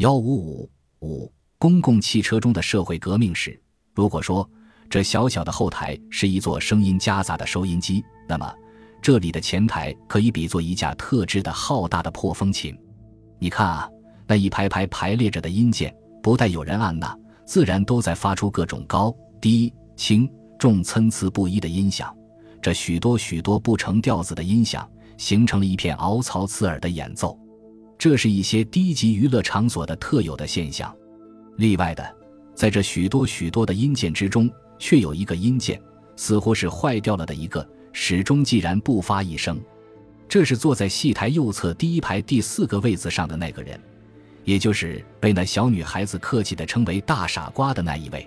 幺五五五公共汽车中的社会革命史。如果说这小小的后台是一座声音夹杂的收音机，那么这里的前台可以比作一架特制的浩大的破风琴。你看啊，那一排排排列着的音键，不带有人按呐，自然都在发出各种高低轻重参差不一的音响。这许多许多不成调子的音响，形成了一片凹槽刺耳的演奏。这是一些低级娱乐场所的特有的现象。例外的，在这许多许多的音键之中，却有一个音键，似乎是坏掉了的一个，始终既然不发一声。这是坐在戏台右侧第一排第四个位子上的那个人，也就是被那小女孩子客气地称为“大傻瓜”的那一位。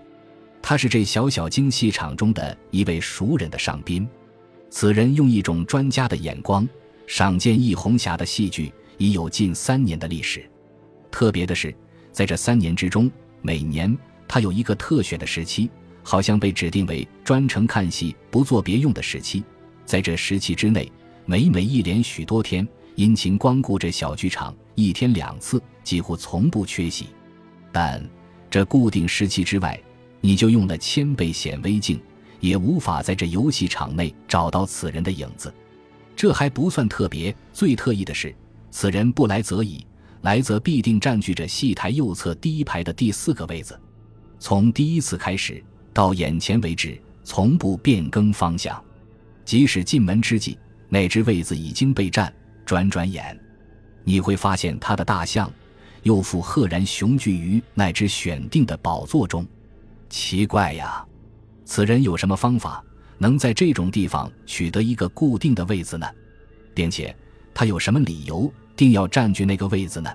他是这小小京戏场中的一位熟人的上宾。此人用一种专家的眼光赏见易红霞的戏剧。已有近三年的历史。特别的是，在这三年之中，每年他有一个特选的时期，好像被指定为专程看戏、不做别用的时期。在这时期之内，每每一连许多天殷勤光顾这小剧场，一天两次，几乎从不缺席。但这固定时期之外，你就用了千倍显微镜，也无法在这游戏场内找到此人的影子。这还不算特别，最特异的是。此人不来则已，来则必定占据着戏台右侧第一排的第四个位子。从第一次开始到眼前为止，从不变更方向。即使进门之际，那只位子已经被占。转转眼，你会发现他的大象又复赫然雄踞于那只选定的宝座中。奇怪呀，此人有什么方法能在这种地方取得一个固定的位子呢？并且他有什么理由？定要占据那个位子呢？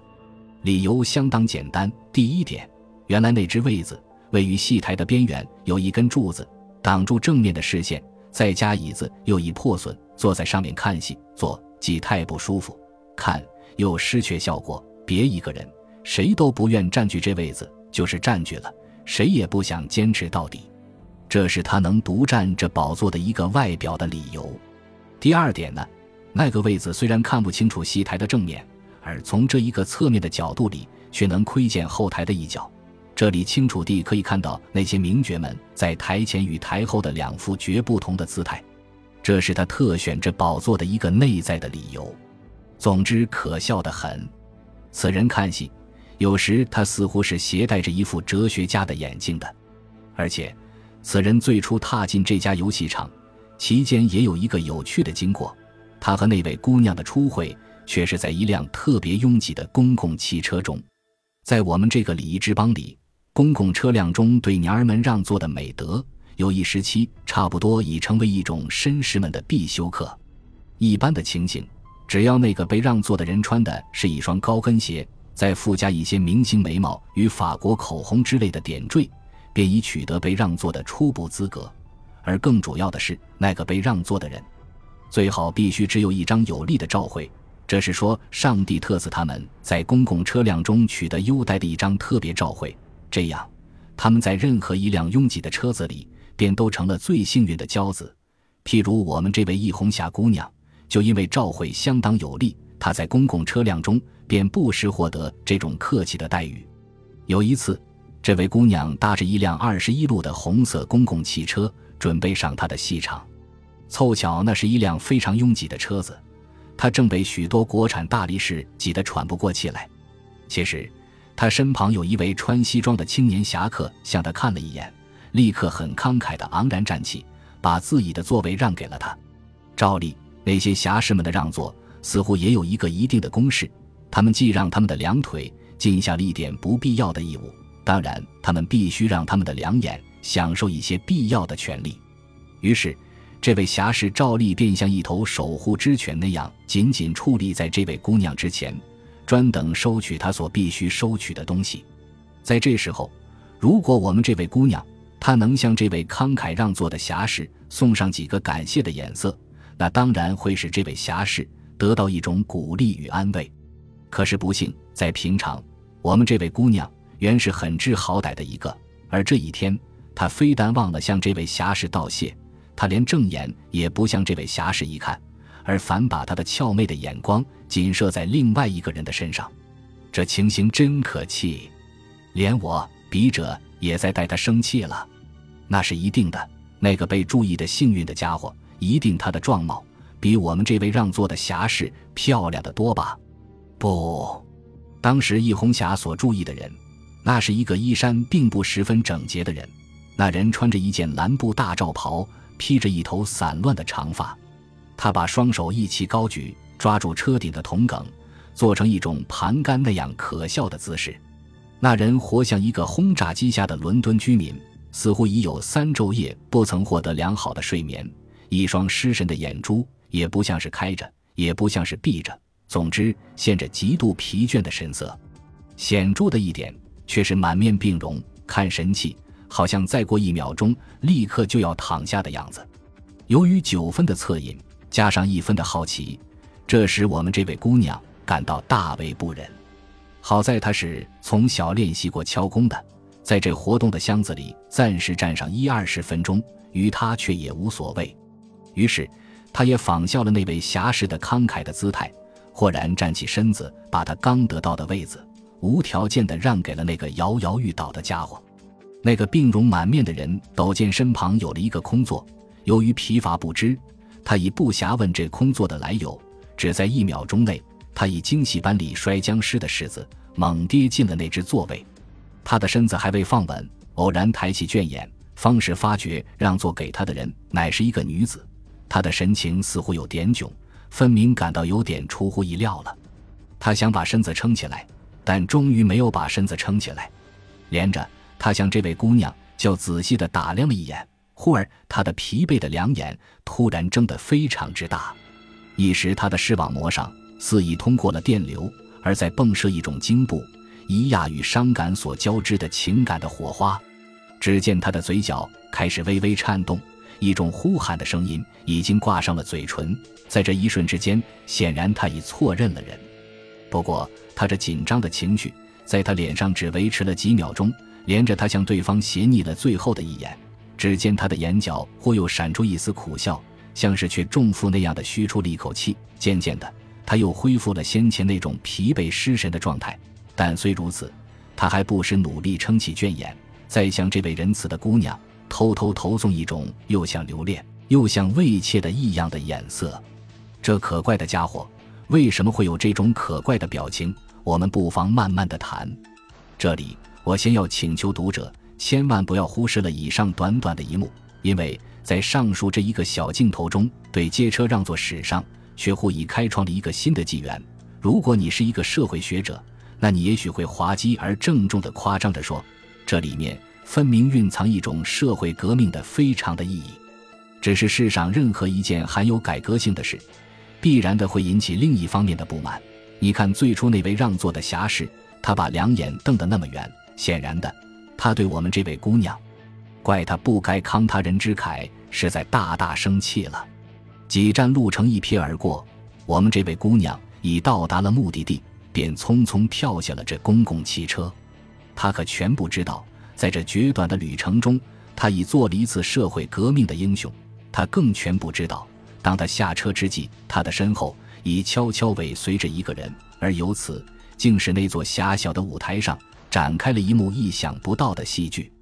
理由相当简单。第一点，原来那只位子位于戏台的边缘，有一根柱子挡住正面的视线，再加椅子又已破损，坐在上面看戏，坐既太不舒服，看又失去效果。别一个人，谁都不愿占据这位子，就是占据了，谁也不想坚持到底。这是他能独占这宝座的一个外表的理由。第二点呢？那个位子虽然看不清楚戏台的正面，而从这一个侧面的角度里，却能窥见后台的一角。这里清楚地可以看到那些名角们在台前与台后的两副绝不同的姿态。这是他特选这宝座的一个内在的理由。总之，可笑的很。此人看戏，有时他似乎是携带着一副哲学家的眼镜的。而且，此人最初踏进这家游戏场，期间也有一个有趣的经过。他和那位姑娘的初会，却是在一辆特别拥挤的公共汽车中。在我们这个礼仪之邦里，公共车辆中对娘儿们让座的美德，有一时期差不多已成为一种绅士们的必修课。一般的情形，只要那个被让座的人穿的是一双高跟鞋，再附加一些明星眉毛与法国口红之类的点缀，便已取得被让座的初步资格。而更主要的是，那个被让座的人。最好必须只有一张有力的照会，这是说上帝特赐他们在公共车辆中取得优待的一张特别照会，这样他们在任何一辆拥挤的车子里便都成了最幸运的骄子。譬如我们这位易红霞姑娘，就因为照会相当有力，她在公共车辆中便不时获得这种客气的待遇。有一次，这位姑娘搭着一辆二十一路的红色公共汽车，准备上她的戏场。凑巧，那是一辆非常拥挤的车子，他正被许多国产大力士挤得喘不过气来。其实，他身旁有一位穿西装的青年侠客，向他看了一眼，立刻很慷慨地昂然站起，把自己的座位让给了他。照例，那些侠士们的让座似乎也有一个一定的公式：他们既让他们的两腿，尽下了一点不必要的义务；当然，他们必须让他们的两眼享受一些必要的权利。于是。这位侠士照例便像一头守护之犬那样，紧紧矗立在这位姑娘之前，专等收取她所必须收取的东西。在这时候，如果我们这位姑娘她能向这位慷慨让座的侠士送上几个感谢的眼色，那当然会使这位侠士得到一种鼓励与安慰。可是不幸，在平常，我们这位姑娘原是很知好歹的一个，而这一天，她非但忘了向这位侠士道谢。他连正眼也不向这位侠士一看，而反把他的俏媚的眼光紧射在另外一个人的身上。这情形真可气，连我笔者也在带他生气了。那是一定的，那个被注意的幸运的家伙，一定他的状貌比我们这位让座的侠士漂亮的多吧？不，当时易红霞所注意的人，那是一个衣衫并不十分整洁的人。那人穿着一件蓝布大罩袍，披着一头散乱的长发，他把双手一齐高举，抓住车顶的铜梗，做成一种盘杆那样可笑的姿势。那人活像一个轰炸机下的伦敦居民。似乎已有三昼夜不曾获得良好的睡眠，一双失神的眼珠也不像是开着，也不像是闭着，总之现着极度疲倦的神色。显著的一点却是满面病容，看神气，好像再过一秒钟立刻就要躺下的样子。由于九分的恻隐，加上一分的好奇，这使我们这位姑娘感到大为不忍。好在她是从小练习过敲工的。在这活动的箱子里暂时站上一二十分钟，于他却也无所谓。于是，他也仿效了那位侠士的慷慨的姿态，豁然站起身子，把他刚得到的位子无条件地让给了那个摇摇欲倒的家伙。那个病容满面的人陡见身旁有了一个空座，由于疲乏不知，他已不暇问这空座的来由。只在一秒钟内，他以惊喜般里摔僵尸的式子，猛跌进了那只座位。他的身子还未放稳，偶然抬起卷眼，方是发觉让座给他的人乃是一个女子。他的神情似乎有点窘，分明感到有点出乎意料了。他想把身子撑起来，但终于没有把身子撑起来。连着，他向这位姑娘较仔细地打量了一眼，忽而他的疲惫的两眼突然睁得非常之大，一时他的视网膜上似已通过了电流，而在迸射一种惊怖。咿呀与伤感所交织的情感的火花，只见他的嘴角开始微微颤动，一种呼喊的声音已经挂上了嘴唇。在这一瞬之间，显然他已错认了人。不过，他这紧张的情绪在他脸上只维持了几秒钟。连着，他向对方斜睨了最后的一眼，只见他的眼角忽又闪出一丝苦笑，像是却重负那样的吁出了一口气。渐渐的，他又恢复了先前那种疲惫失神的状态。但虽如此，他还不时努力撑起倦眼，再向这位仁慈的姑娘偷偷投送一种又像留恋又像畏怯的异样的眼色。这可怪的家伙为什么会有这种可怪的表情？我们不妨慢慢的谈。这里，我先要请求读者千万不要忽视了以上短短的一幕，因为在上述这一个小镜头中，对街车让座史上却忽已开创了一个新的纪元。如果你是一个社会学者，那你也许会滑稽而郑重地夸张着说，这里面分明蕴藏一种社会革命的非常的意义。只是世上任何一件含有改革性的事，必然的会引起另一方面的不满。你看最初那位让座的侠士，他把两眼瞪得那么圆，显然的，他对我们这位姑娘，怪他不该慷他人之慨，实在大大生气了。几站路程一瞥而过，我们这位姑娘已到达了目的地。便匆匆跳下了这公共汽车，他可全不知道，在这绝短的旅程中，他已做了一次社会革命的英雄。他更全不知道，当他下车之际，他的身后已悄悄尾随着一个人，而由此，竟是那座狭小的舞台上展开了一幕意想不到的戏剧。